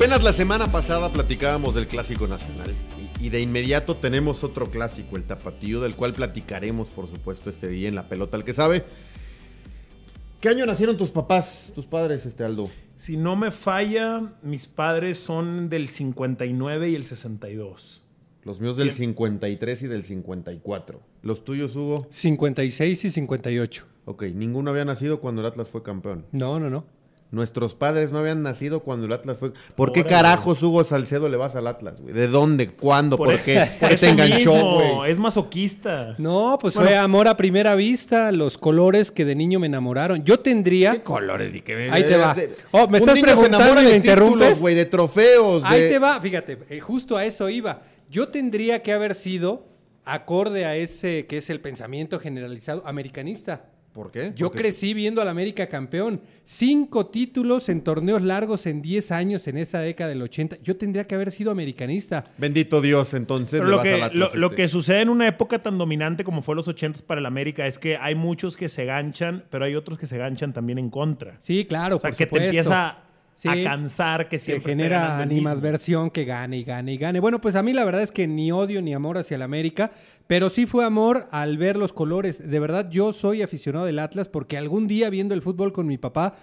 Apenas la semana pasada platicábamos del clásico nacional y, y de inmediato tenemos otro clásico, el tapatío, del cual platicaremos por supuesto este día en la pelota al que sabe. ¿Qué año nacieron tus papás, tus padres, este Aldo? Si no me falla, mis padres son del 59 y el 62. Los míos del Bien. 53 y del 54. ¿Los tuyos, Hugo? 56 y 58. Ok, ninguno había nacido cuando el Atlas fue campeón. No, no, no. Nuestros padres no habían nacido cuando el Atlas fue... ¿Por qué Órale. carajos, Hugo Salcedo, le vas al Atlas, güey? ¿De dónde? ¿Cuándo? ¿Por, qué? por ¿Qué te enganchó, mismo, güey? Es masoquista. No, pues Bueno. fue amor a primera vista, los colores que de niño me enamoraron. Yo tendría. ¿Qué colores? y qué- Ahí te va. Oh, ¿me Un estás niño se preguntando enamora y me de títulos, interrumpes? güey, de trofeos. Ahí de- te va, fíjate, eh, justo a eso iba. Yo tendría que haber sido acorde a ese que es el pensamiento generalizado americanista. ¿Por qué? Yo Porque- crecí viendo al América campeón. Cinco títulos en torneos largos en 10 años en esa década del 80. Yo tendría que haber sido americanista. Bendito Dios, entonces Pero lo que, este. que sucede en una época tan dominante como fue los 80 para el América es que hay muchos que se ganchan, pero hay otros que se ganchan también en contra. Sí, claro, o sea, por que supuesto. te empieza Sí. a cansar que se siempre esté genera animadversión que gane y gane y gane. Bueno, pues a mí la verdad es que ni odio ni amor hacia el América, pero sí fue amor al ver los colores. De verdad, yo soy aficionado del Atlas porque algún día viendo el fútbol con mi papá,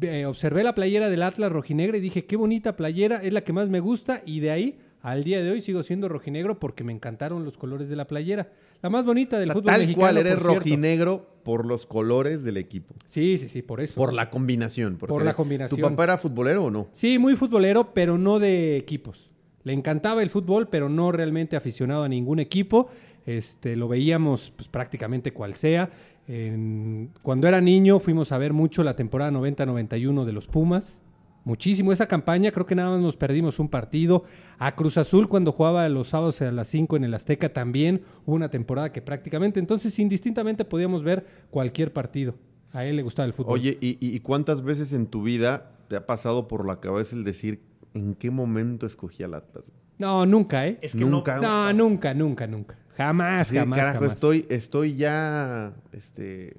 eh, observé la playera del Atlas rojinegra y dije, qué bonita playera, es la que más me gusta y de ahí al día de hoy sigo siendo rojinegro porque me encantaron los colores de la playera. La más bonita O del sea, fútbol tal mexicano. cual eres por rojinegro por los colores del equipo. Sí, sí, sí, por eso. Por la combinación. Por la combinación. ¿Tu papá era futbolero o no? Sí, muy futbolero, pero no de equipos. Le encantaba el fútbol, pero no realmente aficionado a ningún equipo. Este, lo veíamos pues, prácticamente cual sea. En- cuando era niño fuimos a ver mucho la temporada 90-91 de los Pumas. Muchísimo. Esa campaña creo que nada más nos perdimos un partido. A Cruz Azul cuando jugaba los sábados a las 5 en el Azteca también hubo una temporada que prácticamente, entonces indistintamente podíamos ver cualquier partido. A él le gustaba el fútbol. Oye, ¿y, cuántas veces en tu vida te ha pasado por la cabeza el decir en qué momento escogí al Atlas? No, nunca, ¿eh? Es que Nunca. no, No, nunca, nunca, nunca. Jamás, Así, jamás, carajo, jamás. estoy, estoy ya, este...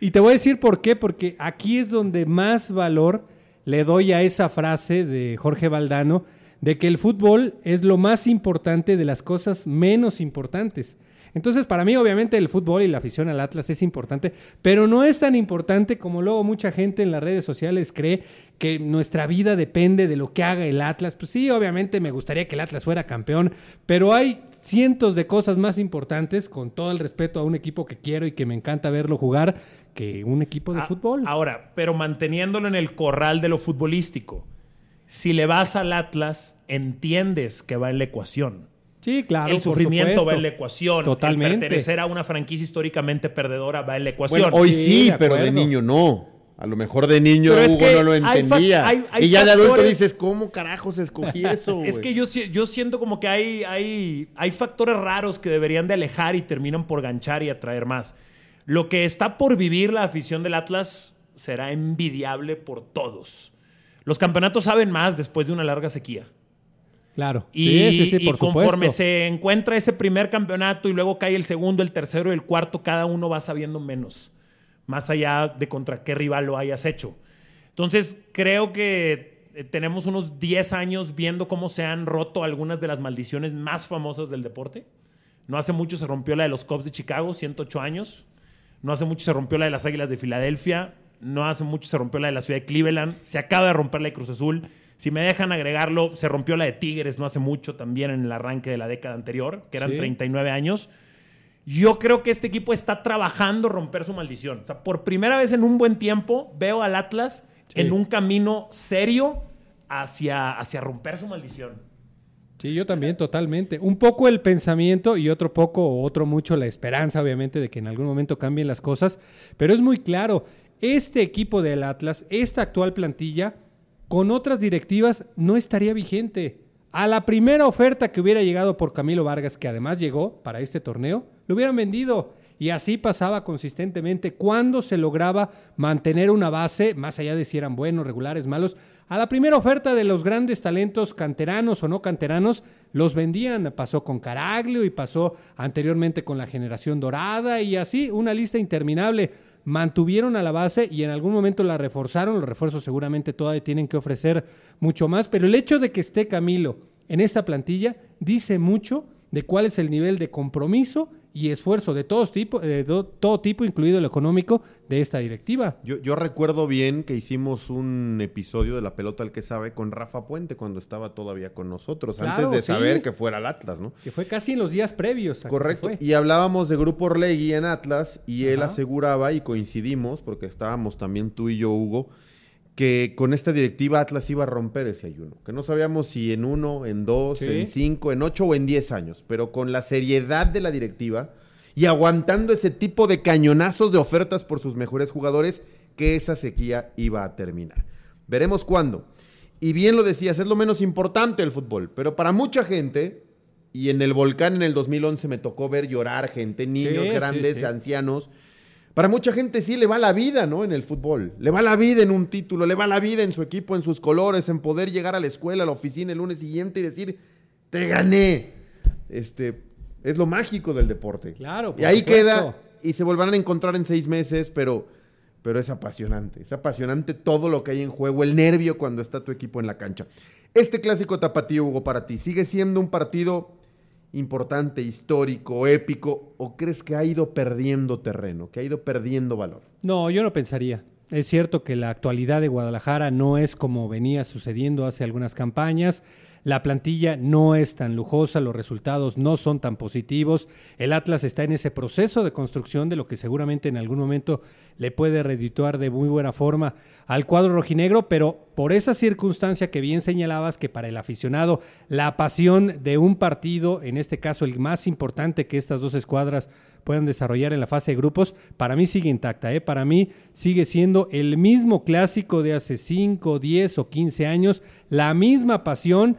Y te voy a decir por qué, porque aquí es donde más valor le doy a esa frase de Jorge Valdano de que el fútbol es lo más importante de las cosas menos importantes. Entonces, para mí, obviamente, el fútbol y la afición al Atlas es importante, pero no es tan importante como luego mucha gente en las redes sociales cree que nuestra vida depende de lo que haga el Atlas. Pues sí, obviamente me gustaría que el Atlas fuera campeón, pero hay cientos de cosas más importantes, con todo el respeto a un equipo que quiero y que me encanta verlo jugar, que un equipo de Ah, fútbol. Ahora, pero manteniéndolo en el corral de lo futbolístico. Si le vas al Atlas, entiendes que va en la ecuación. sí, claro. el sufrimiento supuesto. va en la ecuación. Totalmente. El pertenecer a una franquicia históricamente perdedora va en la ecuación. Bueno, hoy Sí, sí, de pero de niño no. A lo mejor de niño Pero es Hugo que no lo entendía. hay- hay y ya de adulto dices, ¿cómo carajos escogí eso? Es que yo, yo siento como que hay, hay, hay factores raros que deberían de alejar y terminan por ganchar y atraer más. Lo que está por vivir la afición del Atlas será envidiable por todos. Los campeonatos saben más después de una larga sequía. Claro. Y, sí, sí, sí, y por conforme supuesto. se encuentra ese primer campeonato y luego cae el segundo, el tercero y el cuarto, cada uno va sabiendo menos. Más allá de contra qué rival lo hayas hecho. Entonces, creo que eh, tenemos unos 10 años viendo cómo se han roto algunas de las maldiciones más famosas del deporte. No hace mucho se rompió la de los Cubs de Chicago, 108 años. No hace mucho se rompió la de las Águilas de Filadelfia. No hace mucho se rompió la de la ciudad de Cleveland. Se acaba de romper la de Cruz Azul. Si me dejan agregarlo, se rompió la de Tigres no hace mucho también en el arranque de la década anterior, que eran Sí. 39 años. Yo creo que este equipo está trabajando romper su maldición. O sea, por primera vez en un buen tiempo veo al Atlas Sí. en un camino serio hacia, hacia romper su maldición. Sí, yo también, totalmente. Un poco el pensamiento y otro poco, o otro mucho la esperanza, obviamente, de que en algún momento cambien las cosas. Pero es muy claro, este equipo del Atlas, esta actual plantilla, con otras directivas no estaría vigente. A la primera oferta que hubiera llegado por Camilo Vargas, que además llegó para este torneo, lo hubieran vendido. Y así pasaba consistentemente cuando se lograba mantener una base, más allá de si eran buenos, regulares, malos. A la primera oferta de los grandes talentos canteranos o no canteranos, los vendían. Pasó con Caraglio y pasó anteriormente con la generación dorada y así una lista interminable. Mantuvieron a la base y en algún momento la reforzaron. Los refuerzos seguramente todavía tienen que ofrecer mucho más, pero el hecho de que esté Camilo en esta plantilla dice mucho de cuál es el nivel de compromiso y esfuerzo de todos tipo, de todo tipo, incluido el económico, de esta directiva. Yo, yo, recuerdo bien que hicimos un episodio de La Pelota al que sabe con Rafa Puente cuando estaba todavía con nosotros, antes de saber que fuera el Atlas, ¿no? Que fue casi en los días previos. Correcto. Y hablábamos de Grupo Orlegui en Atlas y él aseguraba, y coincidimos, porque estábamos también tú y yo, Hugo, que con esta directiva Atlas iba a romper ese ayuno. Que no sabíamos si en uno, en dos, en cinco, en ocho o en diez años. Pero con la seriedad de la directiva y aguantando ese tipo de cañonazos de ofertas por sus mejores jugadores, que esa sequía iba a terminar. Veremos cuándo. Y bien lo decías, es lo menos importante el fútbol. Pero para mucha gente, y en el volcán en el 2011 me tocó ver llorar gente, niños grandes, ancianos para mucha gente sí le va la vida, ¿no? En el fútbol. Le va la vida en un título, le va la vida en su equipo, en sus colores, en poder llegar a la escuela, a la oficina el lunes siguiente y decir, te gané. Este, es lo mágico del deporte. Claro. y ahí queda y se volverán a encontrar en seis meses, pero, pero es apasionante. Es apasionante todo lo que hay en juego, el nervio cuando está tu equipo en la cancha. Este clásico tapatío, Hugo, para ti, ¿sigue siendo un partido importante, histórico, épico, o crees que ha ido perdiendo terreno, que ha ido perdiendo valor? No, yo no pensaría. Es cierto que la actualidad de Guadalajara no es como venía sucediendo hace algunas campañas. La plantilla no es tan lujosa, los resultados no son tan positivos. El Atlas está en ese proceso de construcción de lo que seguramente en algún momento le puede redituar de muy buena forma al cuadro rojinegro, pero por esa circunstancia que bien señalabas que para el aficionado la pasión de un partido, en este caso el más importante que estas dos escuadras puedan desarrollar en la fase de grupos, para mí sigue intacta. ¿eh? Para mí sigue siendo el mismo clásico de hace 5, 10 o 15 años, la misma pasión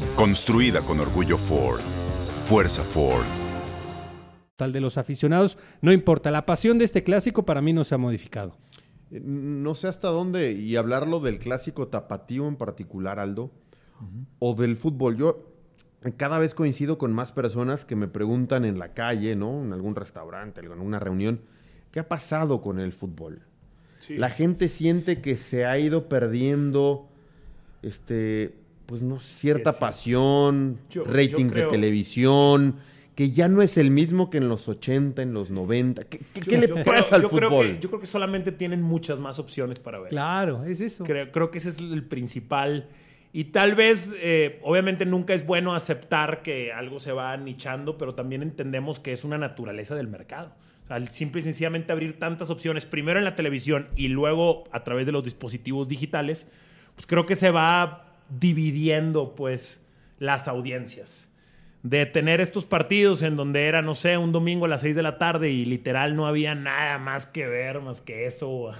Construida con orgullo Ford. Fuerza Ford. Tal de los aficionados, no importa, la pasión de este clásico para mí no se ha modificado. Eh, no sé hasta dónde, y hablarlo del clásico tapatío en particular, Aldo, o del fútbol. Yo cada vez coincido con más personas que me preguntan en la calle, ¿no? En algún restaurante, en una reunión, ¿qué ha pasado con el fútbol? La gente siente que se ha ido perdiendo este pues no, cierta pasión, ratings de televisión, que ya no es el mismo que en los 80, en los 90. ¿Qué, le pasa al fútbol? yo creo que solamente tienen muchas más opciones para ver. Claro, es eso. Creo, que ese es el principal. Y tal vez, eh, obviamente nunca es bueno aceptar que algo se va nichando, pero también entendemos que es una naturaleza del mercado. al simple y sencillamente abrir tantas opciones, primero en la televisión y luego a través de los dispositivos digitales, pues creo que se va dividiendo pues las audiencias. De tener estos partidos en donde era, no sé, un domingo a las 6 de la tarde y literal no había nada más que ver, más que eso,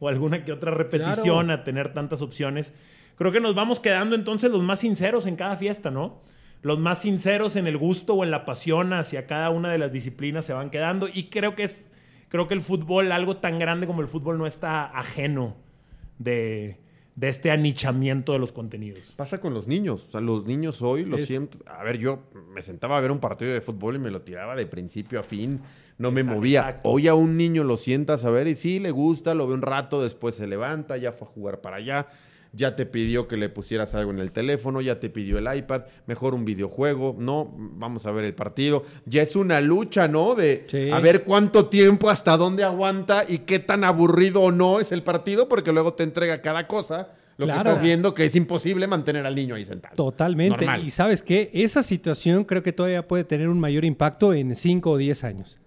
o, alguna que otra repetición a tener tantas opciones. Creo que nos vamos quedando entonces los más sinceros en cada fiesta, ¿no? Los más sinceros en el gusto o en la pasión hacia cada una de las disciplinas se van quedando y creo que es, creo que el fútbol, algo tan grande como el fútbol, no está ajeno de, de este anichamiento de los contenidos. Pasa con los niños. O sea, los niños hoy lo siento. A ver, yo me sentaba a ver un partido de fútbol y me lo tiraba de principio a fin. No me movía. Hoy a un niño lo sientas a ver y sí le gusta, lo ve un rato, después se levanta, ya fue a jugar para allá. Ya te pidió que le pusieras algo en el teléfono, ya te pidió el iPad, mejor un videojuego, no, vamos a ver el partido. Ya es una lucha, ¿no? De Sí. a ver cuánto tiempo, hasta dónde aguanta y qué tan aburrido o no es el partido, porque luego te entrega cada cosa. Lo Claro. que estás viendo que es imposible mantener al niño ahí sentado. Totalmente. Normal. Y sabes qué, esa situación creo que todavía puede tener un mayor impacto en 5 o 10 años.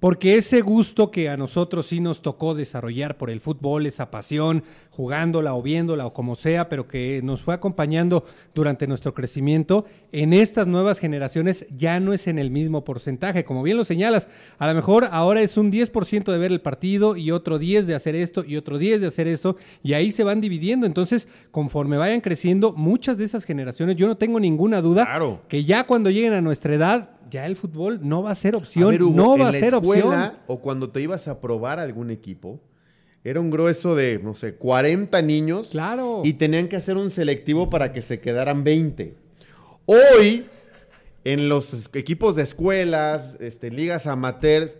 Porque ese gusto que a nosotros sí nos tocó desarrollar por el fútbol, esa pasión, jugándola o viéndola o como sea, pero que nos fue acompañando durante nuestro crecimiento, en estas nuevas generaciones ya no es en el mismo porcentaje. Como bien lo señalas, a lo mejor ahora es un 10% de ver el partido y otro 10% de hacer esto y otro 10% de hacer esto, y ahí se van dividiendo. Entonces, conforme vayan creciendo, muchas de esas generaciones, yo no tengo ninguna duda Claro. que ya cuando lleguen a nuestra edad, ya el fútbol no va a ser opción. A ver, Hugo, no en va a la ser escuela, opción. O cuando te ibas a probar a algún equipo, era un grueso de, no sé, 40 niños. Claro. Y tenían que hacer un selectivo para que se quedaran 20. Hoy, en los equipos de escuelas, este, ligas amateurs,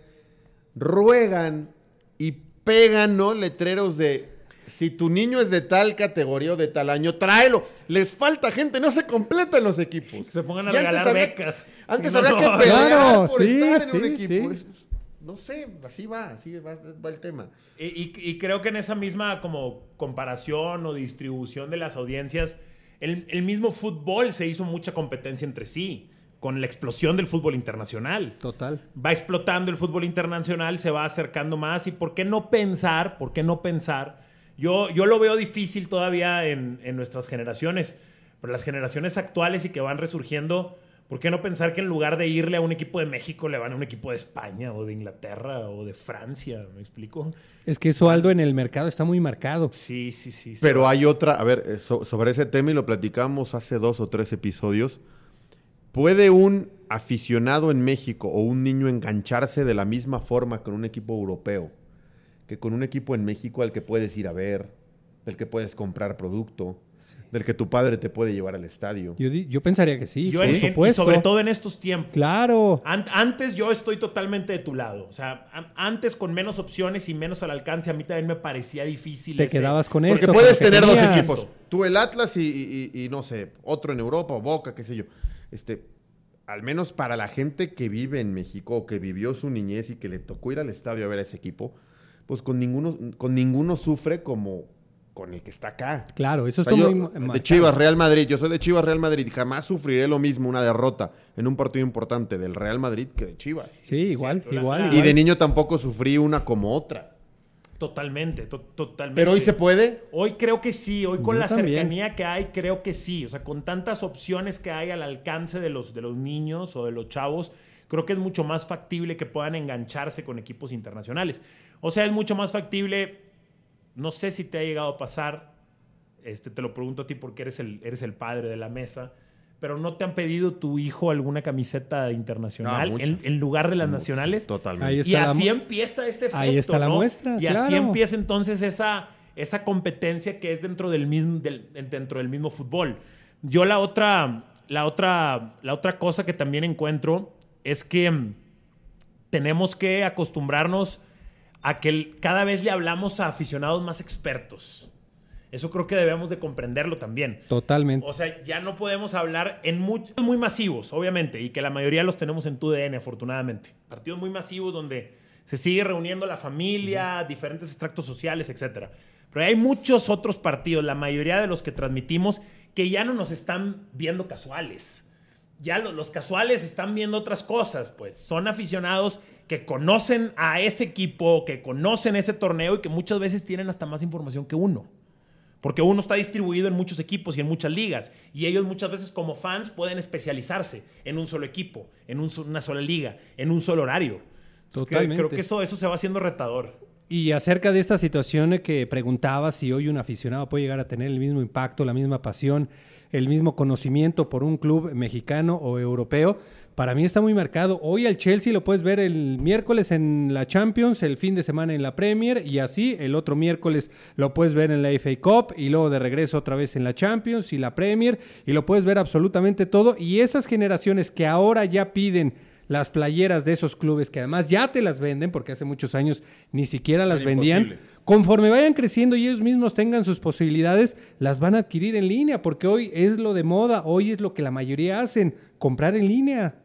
ruegan y pegan, ¿no? Letreros de. Si tu niño es de tal categoría o de tal año, tráelo. Les falta gente, no se completan los equipos. Que se pongan a Y antes regalar había- becas. Antes Si no, había no. que pelear Claro, por sí, estar en un sí, equipo. sí. No sé, así va, así va, va el tema. Y, y- y creo que en esa misma como comparación o distribución de las audiencias, el, el mismo fútbol se hizo mucha competencia entre sí, con la explosión del fútbol internacional. Total. Va explotando el fútbol internacional, se va acercando más y ¿por qué no pensar? ¿Por qué no pensar? Yo, yo lo veo difícil todavía en, en nuestras generaciones, pero las generaciones actuales y que van resurgiendo, ¿por qué no pensar que en lugar de irle a un equipo de México le van a un equipo de España o de Inglaterra o de Francia? ¿Me explico? Es que eso, Aldo, en el mercado está muy marcado. Sí, sí, sí. Pero hay otra, a ver, eh, so- sobre ese tema y lo platicamos hace dos o tres episodios. ¿Puede un aficionado en México o un niño engancharse de la misma forma con un equipo europeo que con un equipo en México al que puedes ir a ver, del que puedes comprar producto, del que tu padre te puede llevar al estadio? Yo, pensaría que sí, Yo por en- y supuesto. sobre todo en estos tiempos. Claro. An- antes yo estoy totalmente de tu lado. O sea, an- antes con menos opciones y menos al alcance, a mí también me parecía difícil. Te ese- quedabas con Porque esto. puedes porque tener dos equipos. Tú el Atlas y, y- y- y no sé, otro en Europa o Boca, qué sé yo. Este, al menos para la gente que vive en México o que vivió su niñez y que le tocó ir al estadio a ver a ese equipo, pues con ninguno, con ninguno sufre como con el que está acá. Claro, eso O sea, está muy de marcado. Chivas, Real Madrid. Yo soy de Chivas, Real Madrid. Jamás sufriré lo mismo una derrota en un partido importante del Real Madrid que de Chivas. Sí, igual, igual, Y de niño tampoco sufrí una como otra. Totalmente, to- totalmente. Pero hoy se puede. Hoy creo que sí, hoy con Yo la también. cercanía que hay, creo que sí. O sea, con tantas opciones que hay al alcance de los, de los niños o de los chavos, creo que es mucho más factible que puedan engancharse con equipos internacionales. O sea, es mucho más factible, no sé si te ha llegado a pasar, este, te lo pregunto a ti porque eres el, eres el padre de la mesa, pero ¿no te han pedido tu hijo alguna camiseta internacional en, en lugar de las nacionales? Totalmente. Ahí está Y así empieza ese efecto. Ahí está la ¿no? muestra, Y así empieza entonces esa, esa competencia que es dentro del mismo, del- dentro del mismo fútbol. Yo la otra, la otra, la otra cosa que también encuentro es que mm, tenemos que acostumbrarnos a que cada vez le hablamos a aficionados más expertos. Eso creo que debemos de comprenderlo también. Totalmente. O sea, ya no podemos hablar en muchos muy masivos, obviamente, y que la mayoría los tenemos en tu DN, afortunadamente. Partidos muy masivos donde se sigue reuniendo la familia, diferentes extractos sociales, etc. Pero hay muchos otros partidos, la mayoría de los que transmitimos, que ya no nos están viendo casuales. Ya lo- los casuales están viendo otras cosas, pues son aficionados que conocen a ese equipo, que conocen ese torneo y que muchas veces tienen hasta más información que uno. Porque uno está distribuido en muchos equipos y en muchas ligas. Y ellos muchas veces como fans pueden especializarse en un solo equipo, en un una sola liga, en un solo horario. Creo- Totalmente. Creo que eso, eso se va haciendo retador. Y acerca de esta situación que preguntaba si hoy un aficionado puede llegar a tener el mismo impacto, la misma pasión, el mismo conocimiento por un club mexicano o europeo, para mí está muy marcado. Hoy al Chelsea lo puedes ver el miércoles en la Champions, el fin de semana en la Premier y así el otro miércoles lo puedes ver en la FA Cup y luego de regreso otra vez en la Champions y la Premier y lo puedes ver absolutamente todo. Y esas generaciones que ahora ya piden las playeras de esos clubes que además ya te las venden porque hace muchos años ni siquiera las vendían. imposible. Conforme vayan creciendo y ellos mismos tengan sus posibilidades, las van a adquirir en línea, porque hoy es lo de moda, hoy es lo que la mayoría hacen, comprar en línea.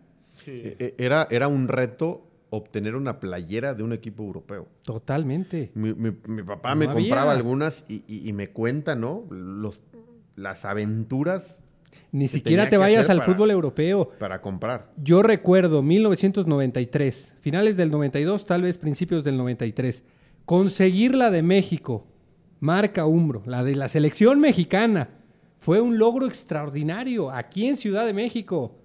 Eh, eh, Era, era un reto obtener una playera de un equipo europeo. Totalmente. Mi, mi- mi papá No me había. compraba algunas y, y- y me cuenta, ¿no? Los, las aventuras Ni siquiera te vayas al para- fútbol europeo. para comprar. Yo recuerdo 1993, finales del 92, tal vez principios del 93, conseguir la de México, marca Umbro, la de la selección mexicana, fue un logro extraordinario aquí en Ciudad de México.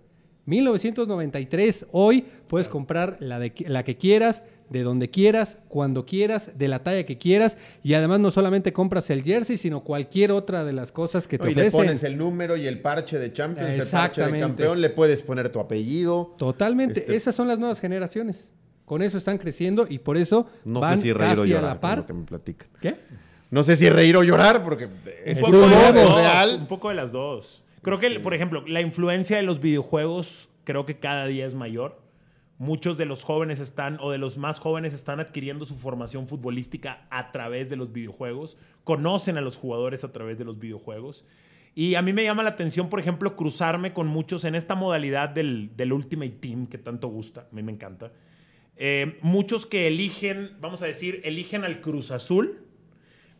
1993, hoy puedes comprar la, de, la que quieras, de donde quieras, cuando quieras, de la talla que quieras, y además no solamente compras el jersey, sino cualquier otra de las cosas que te y le ofrecen. pones el número y el parche de Champions, el parche de campeón, le puedes poner tu apellido. Totalmente. Este- Esas son las nuevas generaciones. Con eso están creciendo y por eso No van sé si reír o casi a llorar, la par. que me platican. ¿Qué? No sé si reír o llorar, porque es Un poco, de real. un poco de las dos. Creo que, por ejemplo, la influencia de los videojuegos creo que cada día es mayor. Muchos de los jóvenes están, o de los más jóvenes, están adquiriendo su formación futbolística a través de los videojuegos. Conocen a los jugadores a través de los videojuegos. Y a mí me llama la atención, por ejemplo, cruzarme con muchos en esta modalidad del, del Ultimate Team que tanto gusta. A mí me encanta. Eh, muchos que eligen, vamos a decir, eligen al Cruz Azul,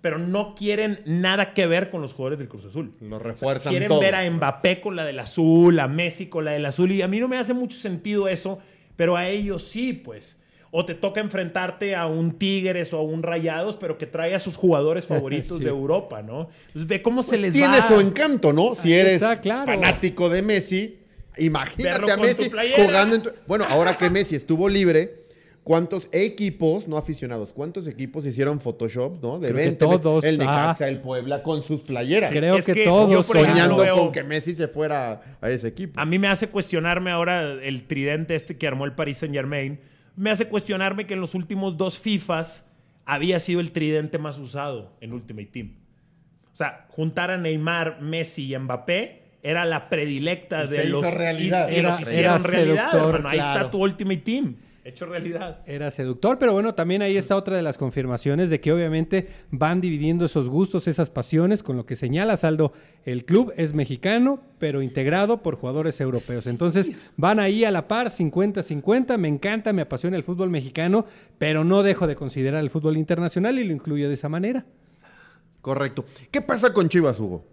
pero no quieren nada que ver con los jugadores del Cruz Azul. Lo refuerzan Quieren todo. ver a Mbappé con la del azul, a Messi con la del azul. Y a mí no me hace mucho sentido eso, pero a ellos sí, pues. O te toca enfrentarte a un Tigres o a un Rayados, pero que trae a sus jugadores favoritos Sí. de Europa, ¿no? Entonces ve cómo se les Tiene va. su encanto, ¿no? Si eres está, claro. fanático de Messi, imagínate a Messi jugando en tu... Bueno, ahora que Messi estuvo libre, ¿cuántos equipos, no aficionados, cuántos equipos hicieron Photoshops, ¿no? De Creo que 20, todos, El Necaxa, ah. el Puebla con sus playeras. Creo es que, que todos soñando veo- con que Messi se fuera a ese equipo. A mí me hace cuestionarme ahora el tridente este que armó el Paris Saint Germain. Me hace cuestionarme que en los últimos dos FIFAs había sido el tridente más usado en Ultimate Team. O sea, juntar a Neymar, Messi y Mbappé era la predilecta Y de se hizo los. realidad. Y, y Era- los hicieron era realidad. Ahí está tu Ultimate Team. Hecho realidad. Era seductor, pero bueno, también ahí está otra de las confirmaciones de que obviamente van dividiendo esos gustos, esas pasiones, con lo que señala Saldo, el club es mexicano, pero integrado por jugadores europeos. Entonces van ahí a la par, 50-50, me encanta, me apasiona el fútbol mexicano, pero no dejo de considerar el fútbol internacional y lo incluyo de esa manera. Correcto. ¿Qué pasa con Chivas, Hugo?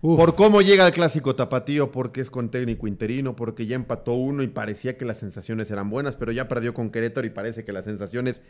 Uf. Por cómo llega el clásico tapatío, porque es con técnico interino, porque ya empató uno y parecía que las sensaciones eran buenas, pero ya perdió con Querétaro y parece que las sensaciones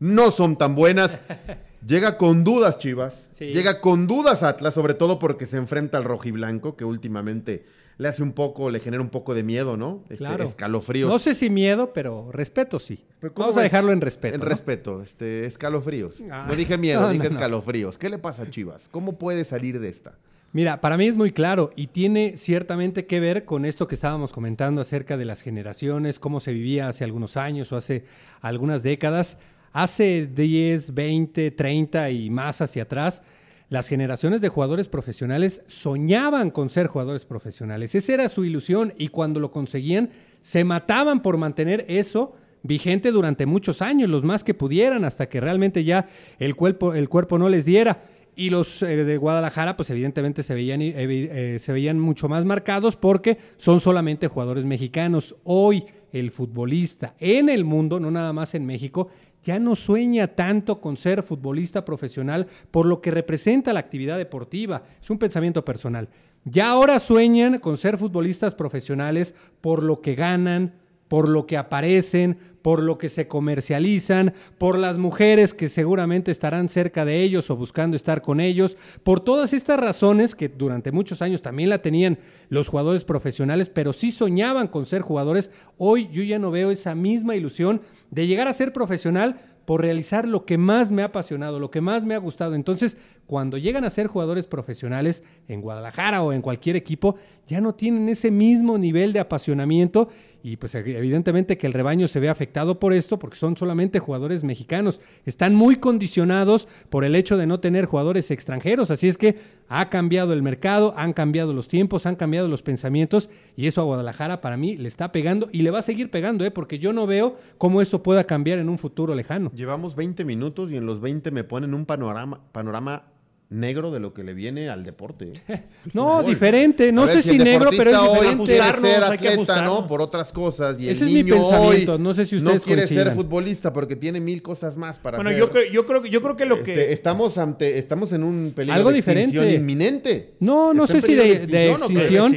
no son tan buenas. llega con dudas Chivas, Sí. llega con dudas Atlas, sobre todo porque se enfrenta al rojiblanco, que últimamente le hace un poco, le genera un poco de miedo, ¿no? Este, Claro. Escalofríos. No sé si miedo, pero respeto sí. Pero ¿cómo Vamos a dejarlo en respeto. En ¿no? respeto, este, escalofríos. Ah. No dije miedo, No, dije no. escalofríos. ¿Qué le pasa a Chivas? ¿Cómo puede salir de esta? Mira, para mí es muy claro y tiene ciertamente que ver con esto que estábamos comentando acerca de las generaciones, cómo se vivía hace algunos años o hace algunas décadas. Hace 10, 20, 30 y más hacia atrás, las generaciones de jugadores profesionales soñaban con ser jugadores profesionales. Esa era su ilusión y cuando lo conseguían, se mataban por mantener eso vigente durante muchos años, los más que pudieran, hasta que realmente ya el cuerpo, el cuerpo no les diera. Y los eh, de Guadalajara, pues evidentemente se veían, eh, se veían mucho más marcados porque son solamente jugadores mexicanos. Hoy el futbolista en el mundo, no nada más en México, ya no sueña tanto con ser futbolista profesional por lo que representa la actividad deportiva. Es un pensamiento personal. Ya ahora sueñan con ser futbolistas profesionales por lo que ganan, por lo que aparecen, por lo que se comercializan, por las mujeres que seguramente estarán cerca de ellos o buscando estar con ellos, por todas estas razones que durante muchos años también la tenían los jugadores profesionales, pero sí soñaban con ser jugadores. Hoy yo ya no veo esa misma ilusión de llegar a ser profesional por realizar lo que más me ha apasionado, lo que más me ha gustado. Entonces, cuando llegan a ser jugadores profesionales en Guadalajara o en cualquier equipo, ya no tienen ese mismo nivel de apasionamiento y pues evidentemente que el rebaño se ve afectado por esto porque son solamente jugadores mexicanos. Están muy condicionados por el hecho de no tener jugadores extranjeros, así es que ha cambiado el mercado, han cambiado los tiempos, han cambiado los pensamientos y eso a Guadalajara para mí le está pegando y le va a seguir pegando, ¿eh? porque yo no veo cómo esto pueda cambiar en un futuro lejano. Llevamos 20 minutos y en los 20 me ponen un panorama, panorama negro de lo que le viene al deporte. ¿eh? no, diferente. No sé si, negro, pero es diferente. quiere ser atleta, ¿no? Por otras cosas. Y Ese el es niño mi pensamiento. no sé si ustedes no quiere ser futbolista porque tiene mil cosas más para bueno, hacer. Bueno, yo, yo, creo, yo creo que lo que... Este, estamos, ante, estamos en un peligro Algo de diferente. inminente. No, no sé si de, extinción,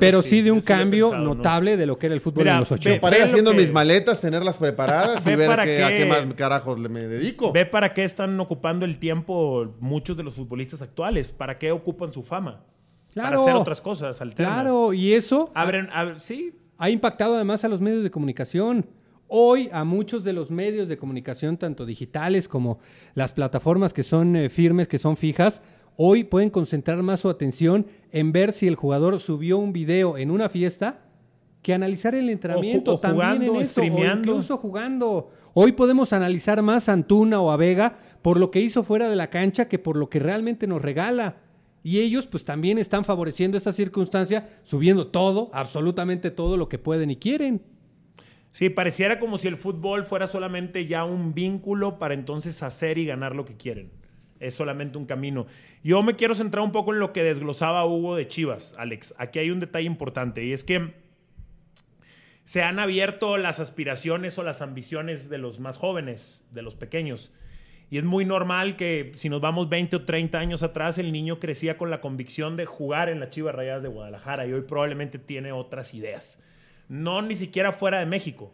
pero sí, de un cambio notable de lo que era el fútbol en los 80. Para ir haciendo mis maletas, tenerlas preparadas y ver a qué más carajos me dedico. Ve para qué están ocupando el tiempo muchos de los futbolistas actuales. ¿Para qué ocupan su fama? Para hacer otras cosas alternas. Claro, y eso Abren, sí. ha impactado además a los medios de comunicación. Hoy a muchos de los medios de comunicación, tanto digitales como las plataformas que son eh, firmes, que son fijas, hoy pueden concentrar más su atención en ver si el jugador subió un video en una fiesta que analizar el entrenamiento, también en esto, o incluso jugando. Hoy podemos analizar más a Antuna o a Vega por lo que hizo fuera de la cancha que por lo que realmente nos regala. Y ellos pues también están favoreciendo esta circunstancia, subiendo todo, absolutamente todo lo que pueden y quieren. Sí, pareciera como si el fútbol fuera solamente ya un vínculo para entonces hacer y ganar lo que quieren es solamente un camino. Yo me quiero centrar un poco en lo que desglosaba Hugo de Chivas, Alex. Aquí hay un detalle importante y es que se han abierto las aspiraciones o las ambiciones de los más jóvenes, de los pequeños. Y es muy normal que si nos vamos 20 o 30 años atrás, el niño crecía con la convicción de jugar en las Chivas Rayadas de Guadalajara y hoy probablemente tiene otras ideas. No ni siquiera fuera de México.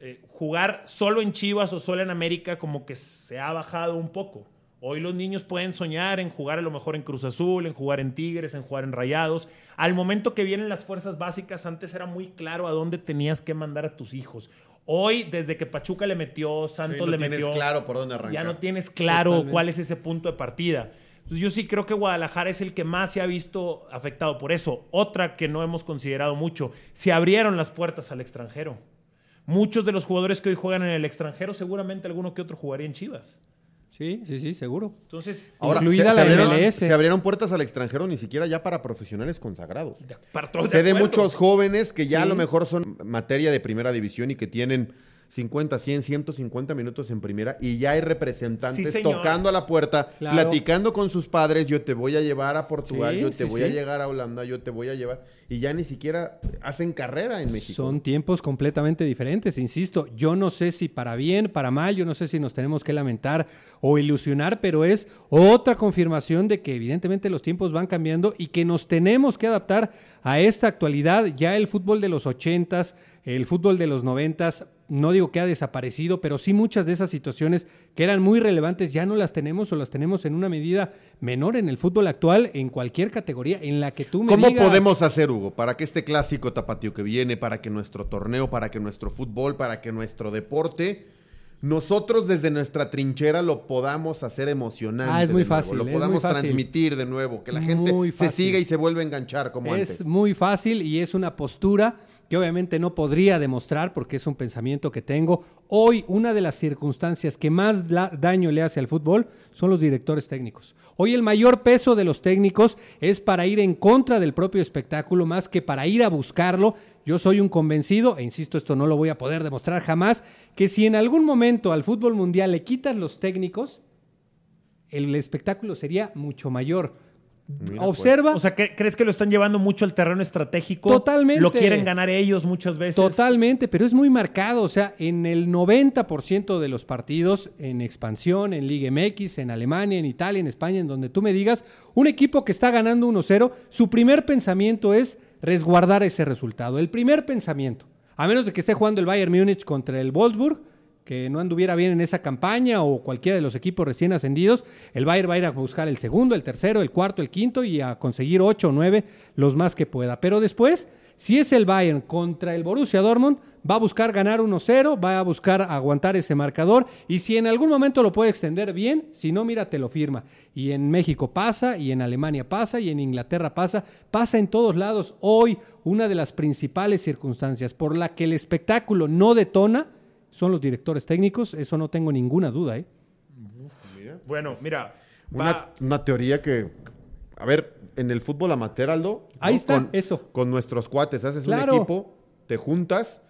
Eh, jugar solo en Chivas o solo en América como que se ha bajado un poco. Hoy los niños pueden soñar en jugar a lo mejor en Cruz Azul, en jugar en Tigres, en jugar en Rayados. Al momento que vienen las fuerzas básicas, antes era muy claro a dónde tenías que mandar a tus hijos. Hoy, desde que Pachuca le metió, Santos le metió. claro por dónde arrancar. Ya no tienes claro cuál es ese punto de partida. Entonces, yo sí creo que Guadalajara es el que más se ha visto afectado por eso. Otra que no hemos considerado mucho, se abrieron las puertas al extranjero. Muchos de los jugadores que hoy juegan en el extranjero, seguramente alguno que otro jugaría en Chivas. Sí, sí, sí, seguro. Entonces, Ahora, incluida se, la abrieron, Se abrieron puertas al extranjero ni siquiera ya para profesionales consagrados. sé de, muchos jóvenes que ya a lo mejor son materia de primera división y que tienen 50, 100, 150 minutos en primera y ya hay representantes tocando a la puerta, platicando con sus padres, yo te voy a llevar a Portugal, yo te voy a llegar a Holanda, yo te voy a llevar y ya ni siquiera hacen carrera en México. Son tiempos completamente diferentes, insisto, yo no sé si para bien, para mal, yo no sé si nos tenemos que lamentar o ilusionar, pero es otra confirmación de que evidentemente los tiempos van cambiando y que nos tenemos que adaptar a esta actualidad, ya el fútbol de los ochentas, el fútbol de los noventas no digo que ha desaparecido, pero sí muchas de esas situaciones que eran muy relevantes ya no las tenemos o las tenemos en una medida menor en el fútbol actual, en cualquier categoría en la que tú me ¿Cómo podemos hacer, Hugo, para que este clásico tapatío que viene, para que nuestro torneo, para que nuestro fútbol, para que nuestro deporte, nosotros desde nuestra trinchera lo podamos hacer emocionante? Ah, es muy fácil. Lo podamos transmitir de nuevo, que la gente se siga y se vuelva a enganchar como es antes. Es muy fácil y es una postura que obviamente no podría demostrar porque es un pensamiento que tengo. Hoy una de las circunstancias que más daño le hace al fútbol son los directores técnicos. Hoy el mayor peso de los técnicos es para ir en contra del propio espectáculo más que para ir a buscarlo. Yo soy un convencido, e insisto, esto no lo voy a poder demostrar jamás, que si en algún momento al fútbol mundial le quitas los técnicos, el espectáculo sería mucho mayor. Pues. Observa. O sea, ¿crees que lo están llevando mucho al terreno estratégico? Totalmente. Lo quieren ganar ellos muchas veces. Totalmente, pero es muy marcado. O sea, en el 90% de los partidos en expansión, en Liga MX, en Alemania, en Italia, en España, en donde tú me digas, un equipo que está ganando 1-0, su primer pensamiento es resguardar ese resultado. El primer pensamiento. A menos de que esté jugando el Bayern Múnich contra el Wolfsburg que no anduviera bien en esa campaña o cualquiera de los equipos recién ascendidos, el Bayern va a ir a buscar el segundo, el tercero, el cuarto, el quinto y a conseguir ocho o nueve los más que pueda. Pero después, Si es el Bayern contra el Borussia Dortmund, va a buscar ganar 1-0, va a buscar aguantar ese marcador y si en algún momento lo puede extender bien, si no, mira, te lo firma. Y en México pasa, y en Alemania pasa, y en Inglaterra pasa, pasa en todos lados. Hoy, una de las principales circunstancias por la que el espectáculo no detona son los directores técnicos, eso no tengo ninguna duda. ¿eh? Bueno, mira, Una, va- una teoría que, a ver, en el fútbol amateur, Aldo. ¿no? Ahí está, con, eso. Con nuestros cuates, haces Claro. un equipo, te juntas,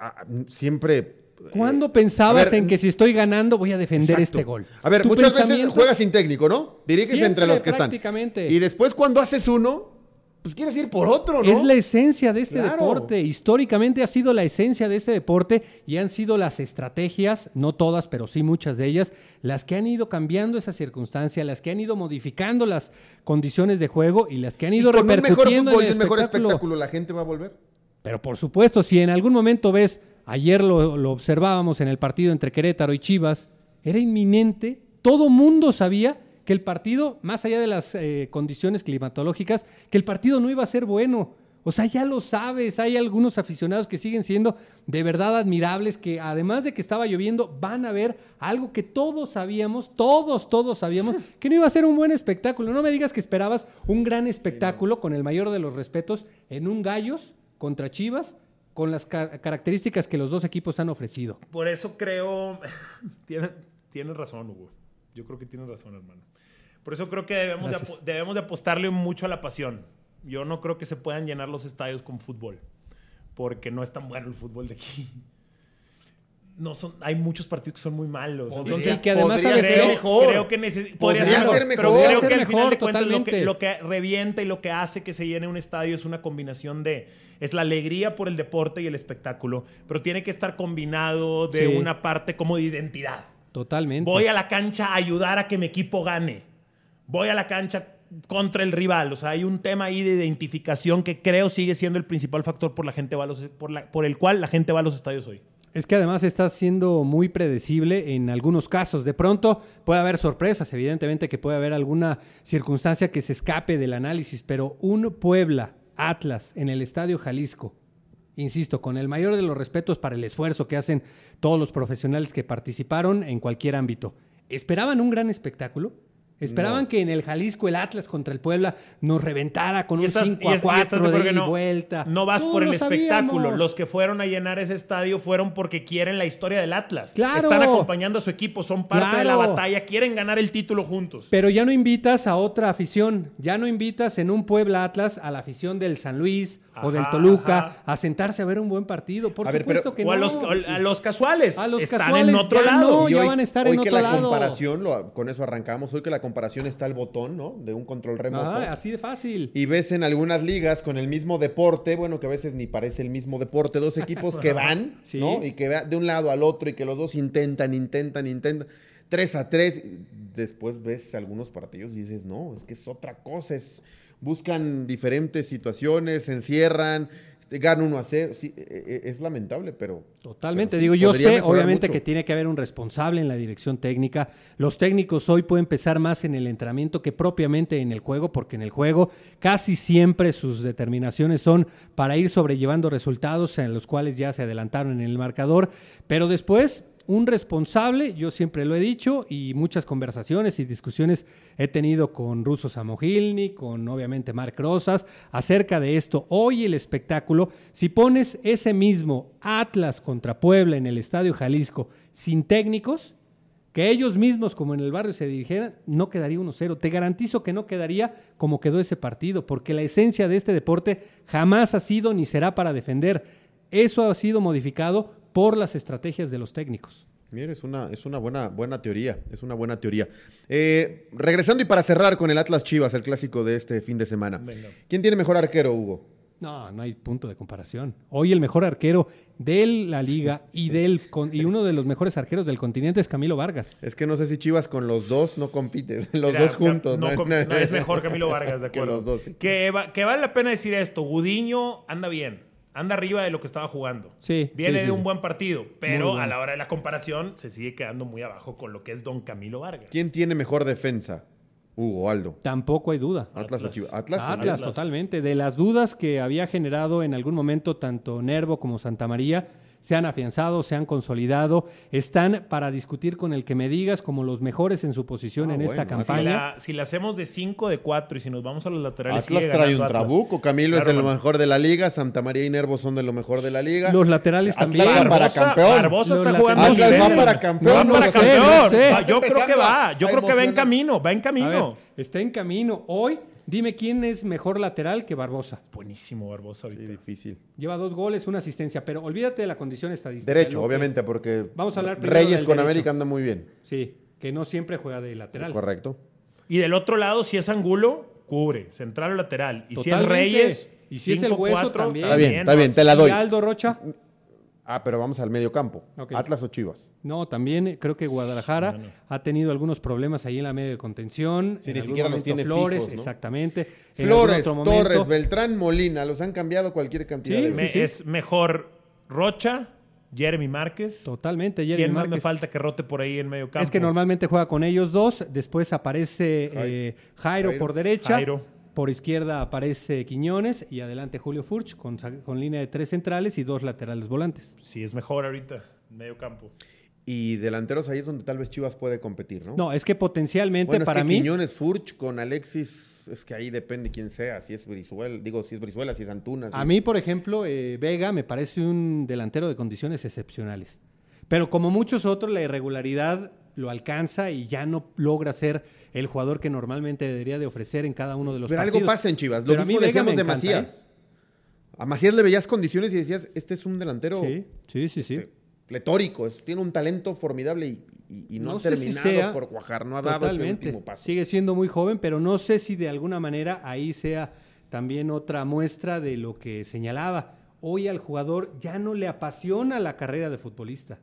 a- a- siempre... ¿Cuándo eh, pensabas a ver, en que si estoy ganando voy a defender Exacto. este gol? A ver, Tu muchas veces juegas sin técnico, ¿no? Diriges Siempre, entre los que están. prácticamente. Y después cuando haces uno, pues quieres ir por otro, ¿no? Es la esencia de este Claro. deporte. Históricamente ha sido la esencia de este deporte y han sido las estrategias, no todas, pero sí muchas de ellas, las que han ido cambiando esa circunstancia, las que han ido modificando las condiciones de juego y las que han Y ido con un mejor repercutiendo fútbol en y el un mejor espectáculo. espectáculo, la gente va a volver. Pero por supuesto, si en algún momento ves, ayer lo, lo observábamos en el partido entre Querétaro y Chivas, era inminente, todo mundo sabía que el partido, más allá de las eh, condiciones climatológicas, que el partido no iba a ser bueno. O sea, ya lo sabes, hay algunos aficionados que siguen siendo de verdad admirables, que además de que estaba lloviendo, van a ver algo que todos sabíamos, todos, todos sabíamos, que no iba a ser un buen espectáculo. No me digas que esperabas un gran espectáculo, con el mayor de los respetos, en un Gallos contra Chivas, con las ca- características que los dos equipos han ofrecido. por eso creo. Tienes tienes razón, Hugo. Yo creo que tienes razón, hermano. Por eso creo que debemos de, debemos de apostarle mucho a la pasión. Yo no creo que se puedan llenar los estadios con fútbol. Porque no es tan bueno el fútbol de aquí. No son, hay muchos partidos que son muy malos. Podría- Entonces, que además podría sabes ser creo, qué? mejor. creo que neces- Podría podría ser ser mejor. Pero creo Ser que al final mejor, de cuentas lo que, lo que revienta y lo que hace que se llene un estadio es una combinación de... Es la alegría por el deporte y el espectáculo, pero tiene que estar combinado de Sí. una parte como de identidad. Totalmente. Voy a la cancha a ayudar a que mi equipo gane. Voy a la cancha contra el rival. O sea, hay un tema ahí de identificación que creo sigue siendo el principal factor por, la gente va por el cual la gente va a los estadios hoy. Es que además está siendo muy predecible en algunos casos. De pronto puede haber sorpresas, evidentemente que puede haber alguna circunstancia que se escape del análisis, pero un Puebla, Atlas, en el Estadio Jalisco, insisto, con el mayor de los respetos para el esfuerzo que hacen todos los profesionales que participaron en cualquier ámbito. ¿Esperaban un gran espectáculo? ¿Esperaban No. que en el Jalisco el Atlas contra el Puebla nos reventara con un estás- 5 y a es- y estás 4 de no, vuelta? No vas Todos por el lo espectáculo. sabíamos. Los que fueron a llenar ese estadio fueron porque quieren la historia del Atlas. Claro. Están acompañando a su equipo, son parte de la batalla, quieren ganar el título juntos. Pero ya no invitas a otra afición, ya no invitas en un Puebla Atlas a la afición del San Luis o del Ajá, Toluca ajá. a sentarse a ver un buen partido. Por A ver, supuesto pero- que o a no. los, a los casuales. A los Están casuales en otro ya lado. no. Y ya van a estar hoy en que otro la lado. comparación, lo- con eso arrancamos, hoy que la comparación está el botón, ¿no? De un control remoto. Ah, así de fácil. Y ves en algunas ligas con el mismo deporte, bueno, que a veces ni parece el mismo deporte, dos equipos que van, Sí. ¿no? Y que va de un lado al otro y que los dos intentan, intentan, intentan. Tres a tres. y Después ves algunos partidos y dices, no, es que es otra cosa. Es, buscan diferentes situaciones, se encierran, este, ganan uno a cero. Sí, e- e- es lamentable, pero. Totalmente. pero sí, Digo, yo sé, obviamente, mucho. que tiene que haber un responsable en la dirección técnica. Los técnicos hoy pueden pensar más en el entrenamiento que propiamente en el juego, porque en el juego casi siempre sus determinaciones son para ir sobrellevando resultados en los cuales ya se adelantaron en el marcador. Pero después, un responsable, yo siempre lo he dicho, y muchas conversaciones y discusiones he tenido con Russo Samogilny, con obviamente Marc Rosas, acerca de esto. Hoy el espectáculo, si pones ese mismo Atlas contra Puebla en el Estadio Jalisco sin técnicos, que ellos mismos como en el barrio se dirigieran, no quedaría 1-0. Te garantizo que no quedaría como quedó ese partido, porque la esencia de este deporte jamás ha sido ni será para defender. Eso ha sido modificado por las estrategias de los técnicos. Mira, es una, es una buena, buena teoría. Es una buena teoría. Eh, regresando y para cerrar con el Atlas Chivas, el clásico de este fin de semana. Venga. ¿Quién tiene mejor arquero, Hugo? No, no hay punto de comparación. Hoy el mejor arquero de la liga y, del, con- y uno de los mejores arqueros del continente es Camilo Vargas. Es que no sé si Chivas con los dos no compite. Los Mira, dos juntos. No, no, es mejor Camilo Vargas, de Que acuerdo. los dos, que, va- que vale la pena decir esto. Gudiño anda bien. Anda arriba de lo que estaba jugando. Sí, Viene sí, de sí, un sí. buen partido. Pero bueno. a la hora de la comparación se sigue quedando muy abajo con lo que es Don Camilo Vargas. ¿Quién tiene mejor defensa? Hugo Aldo. Tampoco hay duda. Atlas. Atlas. Atlas, Atlas. totalmente. De las dudas que había generado en algún momento tanto Nervo como Santa María, se han afianzado, se han consolidado, están para discutir con el que me digas como los mejores en su posición Ah, en esta Si campaña. la, si la hacemos de 5 de 4 y si nos vamos a los laterales. Atlas sigue trae un Atlas. trabuco. Camilo es de lo mejor de la liga. Santa María y Nervo son de lo mejor de la liga. Los laterales Atlas también. va para campeón. Barbosa Los está jugando Atlas bien. va para campeón. Va No para sé, campeón. no sé. Va, Yo creo que va. Yo creo que va en camino. Va en ver, camino. está en camino. Hoy, dime quién es mejor lateral que Barbosa. Buenísimo Barbosa Sí, ahorita. difícil. Lleva dos goles, una asistencia, pero olvídate de la condición estadística. Derecho, obviamente, porque Vamos a hablar primero Reyes con derecho. América anda muy bien. Sí, que no siempre juega de lateral. Correcto. Y del otro lado, si es Angulo, cubre. Central o lateral. Y si es. Reyes. Y si es el 5-4, Hueso, también. Está bien, está bien, te la ¿Y doy. Aldo Rocha? Ah, pero vamos al medio campo. Atlas o Chivas. No, también creo que Guadalajara No, no. ha tenido algunos problemas ahí en la media de contención. Sí, en ni algún siquiera los tiene Flores, fijos, ¿no? exactamente. Flores, otro momento- Torres, Beltrán, Molina. Los han cambiado cualquier cantidad Sí, de sí. Es mejor Rocha, Jeremy Márquez. Totalmente, Jeremy ¿Quién más me Márquez. falta que rote por ahí en medio campo? Es que normalmente juega con ellos dos, después aparece eh, Jairo, Jairo. por derecha, Jairo. Por izquierda aparece Quiñones y adelante Julio Furch con, con línea de tres centrales y dos laterales volantes. Sí, es mejor ahorita, medio campo. Y delanteros ahí es donde tal vez Chivas puede competir, ¿no? No, es que potencialmente bueno, para es que mí... Quiñones, Furch con Alexis, es que ahí depende quién sea. Si es Brizuela, digo, si es Brizuela, si es Antuna. si A es- mí, por ejemplo, eh, Vega me parece un delantero de condiciones excepcionales. Pero como muchos otros, la irregularidad lo alcanza y ya no logra ser el jugador que normalmente debería de ofrecer en cada uno de los Pero partidos. algo pasa en Chivas. Lo Pero mismo decíamos de encanta, ¿eh? Macías. A Macías le veías condiciones y decías, este es un delantero Sí, sí, sí, sí. este, pletórico, es- tiene un talento formidable y, y- y no, ha sé si terminado sea por cuajar, no ha dado ese último paso. Sigue siendo muy joven, pero no sé si de alguna manera ahí sea también otra muestra de lo que señalaba. Hoy al jugador ya no le apasiona la carrera de futbolista.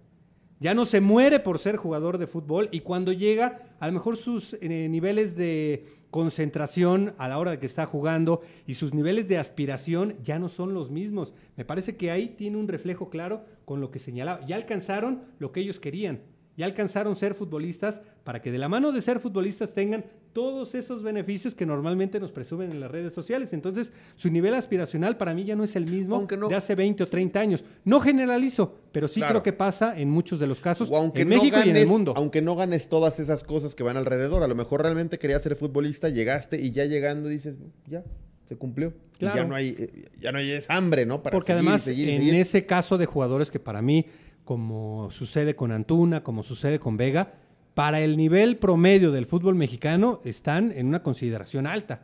Ya no se muere por ser jugador de fútbol y cuando llega, a lo mejor sus eh, niveles de concentración a la hora de que está jugando y sus niveles de aspiración ya no son los mismos. Me parece que ahí tiene un reflejo claro con lo que señalaba. Ya alcanzaron lo que ellos querían. Ya alcanzaron ser futbolistas para que de la mano de ser futbolistas tengan todos esos beneficios que normalmente nos presumen en las redes sociales. Entonces, su nivel aspiracional para mí ya no es el mismo no- de hace 20 o 30 años. No generalizo, pero sí Claro. creo que pasa en muchos de los casos O aunque en no México y en el ganes- mundo. Aunque no ganes todas esas cosas que van alrededor. A lo mejor realmente querías ser futbolista, llegaste y ya llegando dices, ya, se cumplió. Y Claro. ya no hay, eh, ya no hay hambre, ¿no? Para Porque seguir además, seguir en seguir. ese caso de jugadores que para mí, como sucede con Antuna, como sucede con Vega, para el nivel promedio del fútbol mexicano están en una consideración alta.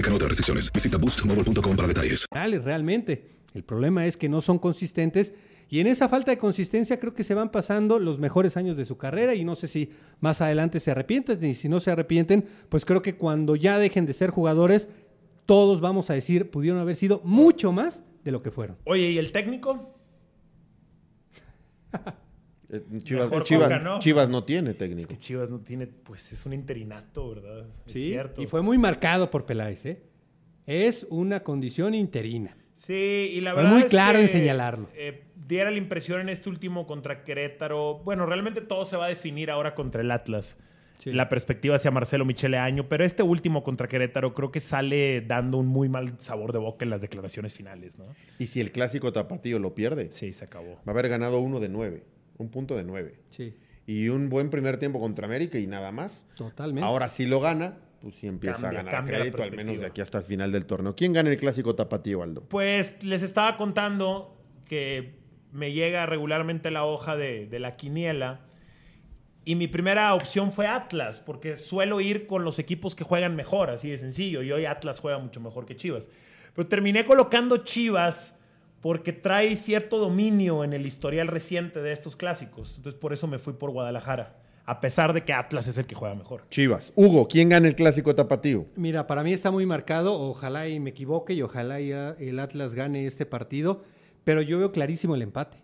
Aplican otras restricciones. Visita boostmobile.com para detalles. realmente. El problema es que no son consistentes y en esa falta de consistencia creo que se van pasando los mejores años de su carrera y no sé si más adelante se arrepienten y si no se arrepienten, pues creo que cuando ya dejen de ser jugadores, todos vamos a decir pudieron haber sido mucho más de lo que fueron. Oye, ¿y el técnico? Eh, Chivas, Mejor Chivas- Coca, ¿no? Chivas no tiene Es técnico. que Chivas no tiene, pues es un interinato, ¿verdad? Es Sí, cierto. y fue muy marcado por Peláez, ¿eh? Es una condición interina. Sí, y la Fue verdad muy es claro que, en señalarlo. eh, diera la impresión en este último contra Querétaro. Bueno, realmente todo se va a definir ahora contra el Atlas. Sí. La perspectiva hacia Marcelo Michele Año, pero este último contra Querétaro creo que sale dando un muy mal sabor de boca en las declaraciones finales, ¿no? Y si el clásico tapatío lo pierde, Sí, se acabó. va a haber ganado uno de nueve. Un punto de nueve. Sí, Y un buen primer tiempo contra América y nada más. totalmente. Ahora si lo gana, pues sí empieza Cambia, a ganar crédito, al menos de aquí hasta el final del torneo. ¿Quién gana el clásico tapatío, Aldo? Pues les estaba contando que me llega regularmente la hoja de, de la quiniela y mi primera opción fue Atlas, porque suelo ir con los equipos que juegan mejor, así de sencillo, y hoy Atlas juega mucho mejor que Chivas. Pero terminé colocando Chivas porque trae cierto dominio en el historial reciente de estos clásicos, entonces por eso me fui por Guadalajara. a pesar de que Atlas es el que juega mejor. Chivas. Hugo, ¿quién gana el clásico tapatío? Mira, para mí está muy marcado. Ojalá y me equivoque y ojalá y ah, el Atlas gane este partido. Pero yo veo clarísimo el empate.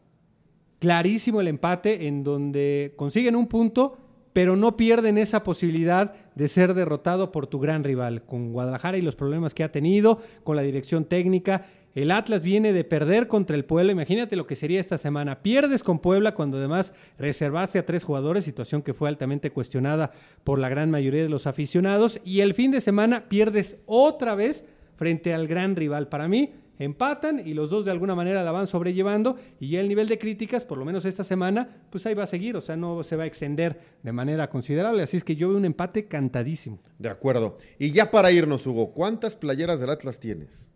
Clarísimo el empate en donde consiguen un punto, pero no pierden esa posibilidad de ser derrotado por tu gran rival. Con Guadalajara y los problemas que ha tenido, con la dirección técnica. El Atlas viene de perder contra el Puebla. Imagínate lo que sería esta semana. Pierdes con Puebla cuando además reservaste a tres jugadores, situación que fue altamente cuestionada por la gran mayoría de los aficionados. Y el fin de semana pierdes otra vez frente al gran rival. Para mí, empatan y los dos de alguna manera la van sobrellevando y ya el nivel de críticas, por lo menos esta semana, pues ahí va a seguir, o sea, no se va a extender de manera considerable, así es que yo veo un empate cantadísimo. De acuerdo. Y ya para irnos, Hugo, ¿cuántas playeras del Atlas tienes?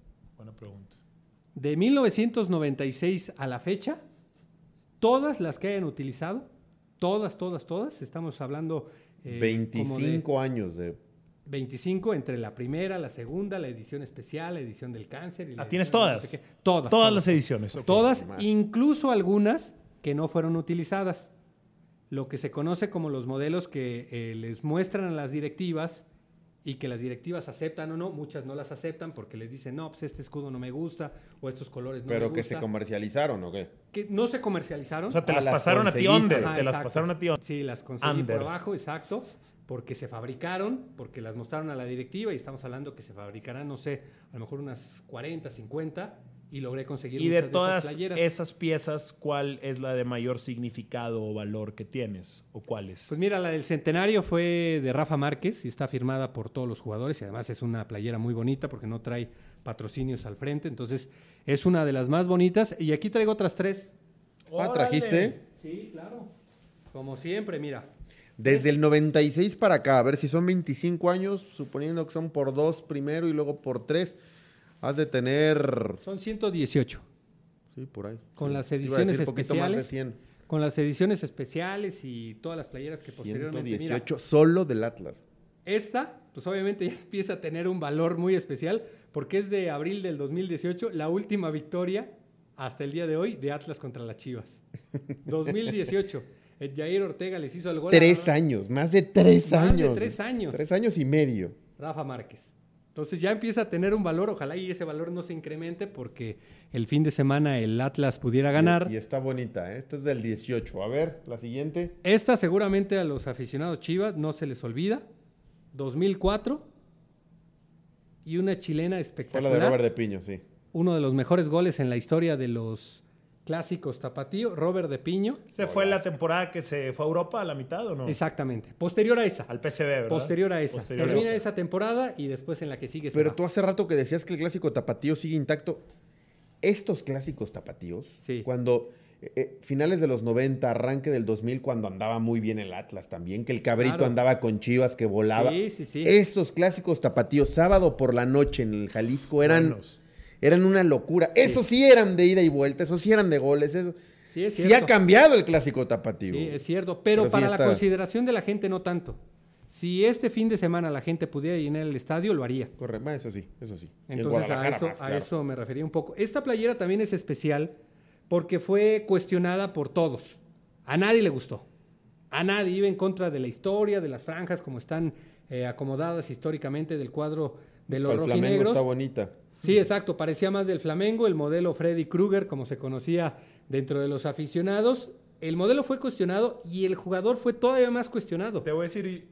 De 1996 a la fecha, todas las que hayan utilizado, todas, todas, todas, estamos hablando... eh, como de 25 años de... 25 entre la primera, la segunda, la edición especial, la edición del cáncer. Y la Ah, ¿tienes edición de no todas? sé qué. Todas. Todas las ediciones. ok. Todas, incluso algunas que no fueron utilizadas. Lo que se conoce como los modelos que eh, les muestran a las directivas y que las directivas aceptan o no, muchas no las aceptan porque les dicen, no, pues este escudo no me gusta o estos colores no pero me que se comercializaron, ¿o qué? que no se comercializaron. O sea, te Ah, las las pasaron a ti under. Te las pasaron a ti under. Sí, las conseguí Under. por abajo, exacto, porque se fabricaron, porque las mostraron a la directiva y estamos hablando que se fabricarán, no sé, a lo mejor unas 40, 50 y logré conseguir Y de todas esas playeras. esas piezas, ¿cuál es la de mayor significado o valor que tienes? ¿O cuáles? Pues mira, la del centenario fue de Rafa Márquez y está firmada por todos los jugadores y además es una playera muy bonita porque no trae patrocinios al frente, entonces es una de las más bonitas y aquí traigo otras tres. Ah, ¿trajiste? Sí, claro. Como siempre, mira. Desde el 96 para acá, a ver si son 25 años, suponiendo que son por dos primero y luego por tres, has de tener... Son 118. Sí, por ahí. Con Sí, las te iba a ediciones decir poquito más de especiales. 100. Con las ediciones especiales y todas las playeras que posteriormente. Mira, 118 solo del Atlas. esta, pues obviamente ya empieza a tener un valor muy especial porque es de abril del 2018, la última victoria hasta el día de hoy de Atlas contra las Chivas. 2018. El Jair Ortega les hizo el gol. Tres años, más de tres Más de años. tres años. Tres años y medio. Rafa Márquez. Entonces ya empieza a tener un valor, ojalá y ese valor no se incremente porque el fin de semana el Atlas pudiera ganar. Y, y está bonita, ¿eh? Esta es del 18. A ver, la siguiente. Esta seguramente a los aficionados Chivas no se les olvida. 2004 y una chilena Fue la espectacular. de Robert de Piño, sí. Uno de los mejores goles en la historia de los clásicos tapatío, Robert de Piño. ¿Se fue la temporada que se fue a Europa a la mitad o no? Exactamente. Posterior a esa. Al PCB, ¿verdad? Posterior a esa. Posterior a Termina esa. esa temporada y después en la que sigue se Pero va. tú hace rato que decías que el clásico tapatío sigue intacto. Estos clásicos tapatíos, Sí. cuando eh, eh, finales de los 90, arranque del 2000, cuando andaba muy bien el Atlas también, que el cabrito Claro. andaba con Chivas, que volaba. Sí, sí, sí. Estos clásicos tapatíos, sábado por la noche en el Jalisco, eran, Buenos. Eran una locura. Esos sí eran de ida y vuelta, esos sí eran de goles. Eso. Sí, es Sí ha cambiado el clásico tapatío. Sí, es cierto. Pero, Pero sí para la consideración de la gente no tanto. Si este fin de semana la gente pudiera llenar el estadio, lo haría. Correcto, eso sí, eso sí. Entonces a eso, más, a claro. eso me refería un poco. Esta playera también es especial porque fue cuestionada por todos. A nadie le gustó. A nadie iba en contra de la historia, de las franjas, como están eh, acomodadas históricamente del cuadro de los El Flamengo rojinegros. está bonita. Sí, exacto. Parecía más del Flamengo, el modelo Freddy Krueger, como se conocía dentro de los aficionados. El modelo fue cuestionado y el jugador fue todavía más cuestionado. Te voy a decir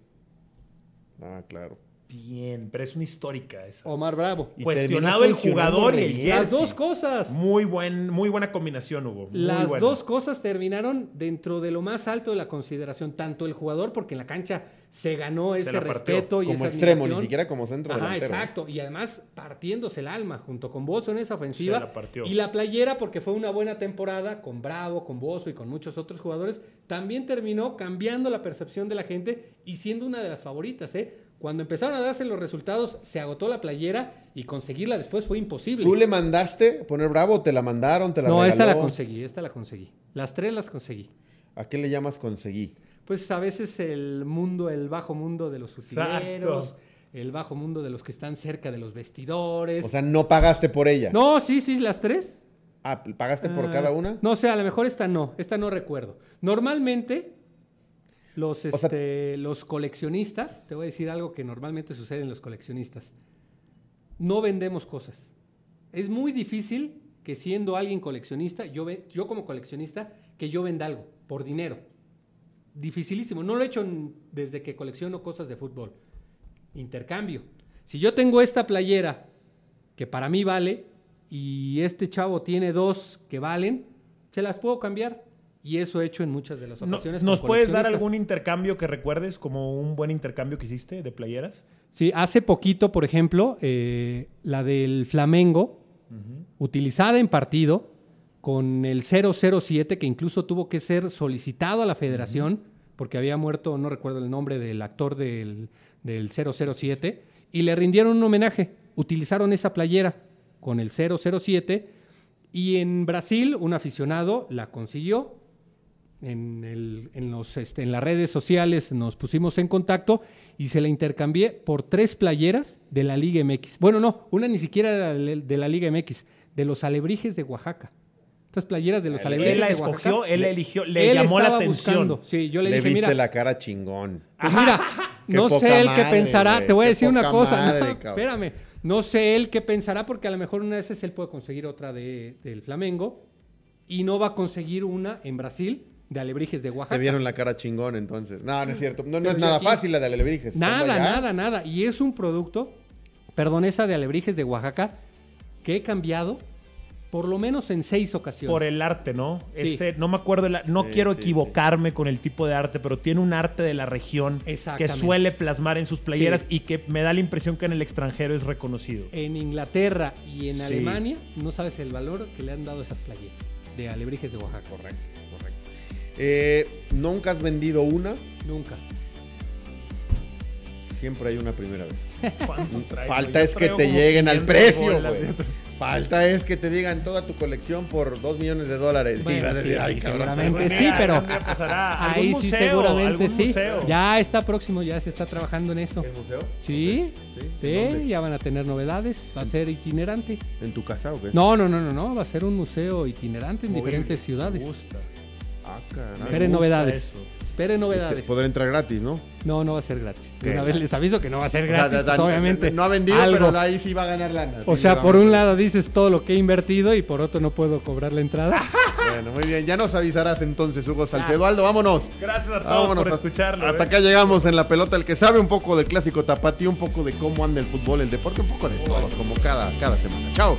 Ah, claro. Bien, pero es una histórica esa. Omar Bravo. Y Cuestionado el jugador y el jersey. Las dos cosas. Muy, buen, muy buena combinación. Muy Las buena. dos cosas terminaron dentro de lo más alto de la consideración, tanto el jugador, porque en la cancha se ganó ese respeto y Como esa extremo, ni siquiera como centro Ajá, delantero. exacto. Y además partiéndose el alma junto con Bozo en esa ofensiva. Se la partió. Y la playera, porque fue una buena temporada con Bravo, con Bozo y con muchos otros jugadores, también terminó cambiando la percepción de la gente y siendo una de las favoritas. ¿eh? Cuando empezaron a darse los resultados, se agotó la playera y conseguirla después fue imposible. ¿Tú le mandaste poner bravo? o ¿Te la mandaron? ¿Te la no, esta la conseguí, esta la conseguí. Las tres las conseguí. ¿A qué le llamas conseguí? Pues a veces el mundo, el bajo mundo de los utileros, Exacto. el bajo mundo de los que están cerca de los vestidores. O sea, no pagaste por ella. no, sí, sí, las tres. Ah, ¿pagaste por Ah, cada una? No sé, a lo mejor esta no, esta no recuerdo. Normalmente, Los, sea- este, los coleccionistas, te voy a decir algo que normalmente sucede en los coleccionistas. No vendemos cosas. Es muy difícil que siendo alguien coleccionista, yo, yo como coleccionista, que yo venda algo por dinero. Dificilísimo. No lo he hecho desde que colecciono cosas de fútbol. Intercambio. Si yo tengo esta playera que para mí vale y este chavo tiene dos que valen, se las puedo cambiar. Y eso he hecho en muchas de las No- ocasiones. ¿Nos puedes dar algún intercambio que recuerdes como un buen intercambio que hiciste de playeras? Sí, hace poquito, por ejemplo, eh, la del Flamengo, utilizada en partido, con el 007, que incluso tuvo que ser solicitado a la federación, porque había muerto, no recuerdo el nombre del actor del, del 007, y le rindieron un homenaje. Utilizaron esa playera con el 007, y en Brasil un aficionado la consiguió, en, el- en los, este, en las redes sociales nos pusimos en contacto y se la intercambié por tres playeras de la Liga MX. Bueno, no, una ni siquiera era de la Liga MX, de los alebrijes de Oaxaca. Estas playeras de los alebrijes Él la de escogió, Oaxaca. él la eligió, le Él llamó la estaba atención. buscando. Sí, yo le, Le, dije, viste mira, la cara chingón. pues mira, no sé él qué pensará. Te voy a decir una cosa. madre, no, espérame. No sé él qué pensará porque a lo mejor una de esas él puede conseguir otra de, del Flamengo y no va a conseguir una en Brasil de alebrijes de Oaxaca. Te vieron la cara chingón entonces. No, no es cierto. No, es nada aquí- fácil la de Alebrijes. Nada, nada, nada. Y es un producto, perdón, esa de alebrijes de Oaxaca, que he cambiado por lo menos en seis ocasiones. Por el arte, ¿no? Sí. Ese, no me acuerdo, el- no Sí, quiero sí, equivocarme con el tipo de arte, pero tiene un arte de la región que suele plasmar en sus playeras Sí. y que me da la impresión que en el extranjero es reconocido. En Inglaterra y en Sí. Alemania, no sabes el valor que le han dado esas playeras de alebrijes de Oaxaca. Correcto. Eh, Nunca has vendido una, Nunca. siempre hay una primera vez. ¿Cuánto traigo? Falta Yo es que te lleguen al 500 precio, güey. Falta es que te digan toda tu colección por 2 millones de dólares. Bueno, Y vas a decir, sí, "Ay, cabrón". seguramente sí, pero ahí sí seguramente sí. museo. Ya está próximo, ya se está trabajando en eso. ¿El museo? Sí, sí, ya van a tener novedades, va a ser itinerante. ¿En tu casa o qué? No, no, no, no, no, va a ser un museo itinerante en Muy diferentes bien, ciudades. Me gusta. Ah. Esperen novedades. eso. Esperen novedades. Podrá entrar gratis, ¿no? No, no va a ser gratis. De una vez les aviso que no va a ser O sea, gratis, pues, obviamente. No ha vendido, algo. pero ahí sí va a ganar lana. O sea, por un lado dices todo lo que he invertido y por otro no puedo cobrar la entrada. Bueno, muy bien. Ya nos avisarás entonces, Hugo Salcedo. Aldo, vámonos. Gracias a todos Vámonos por escucharlo. Hasta ¿eh? acá llegamos en la pelota. El que sabe un poco del clásico tapatío, un poco de cómo anda el fútbol, el deporte, un poco de todo, como cada, cada semana. Chao.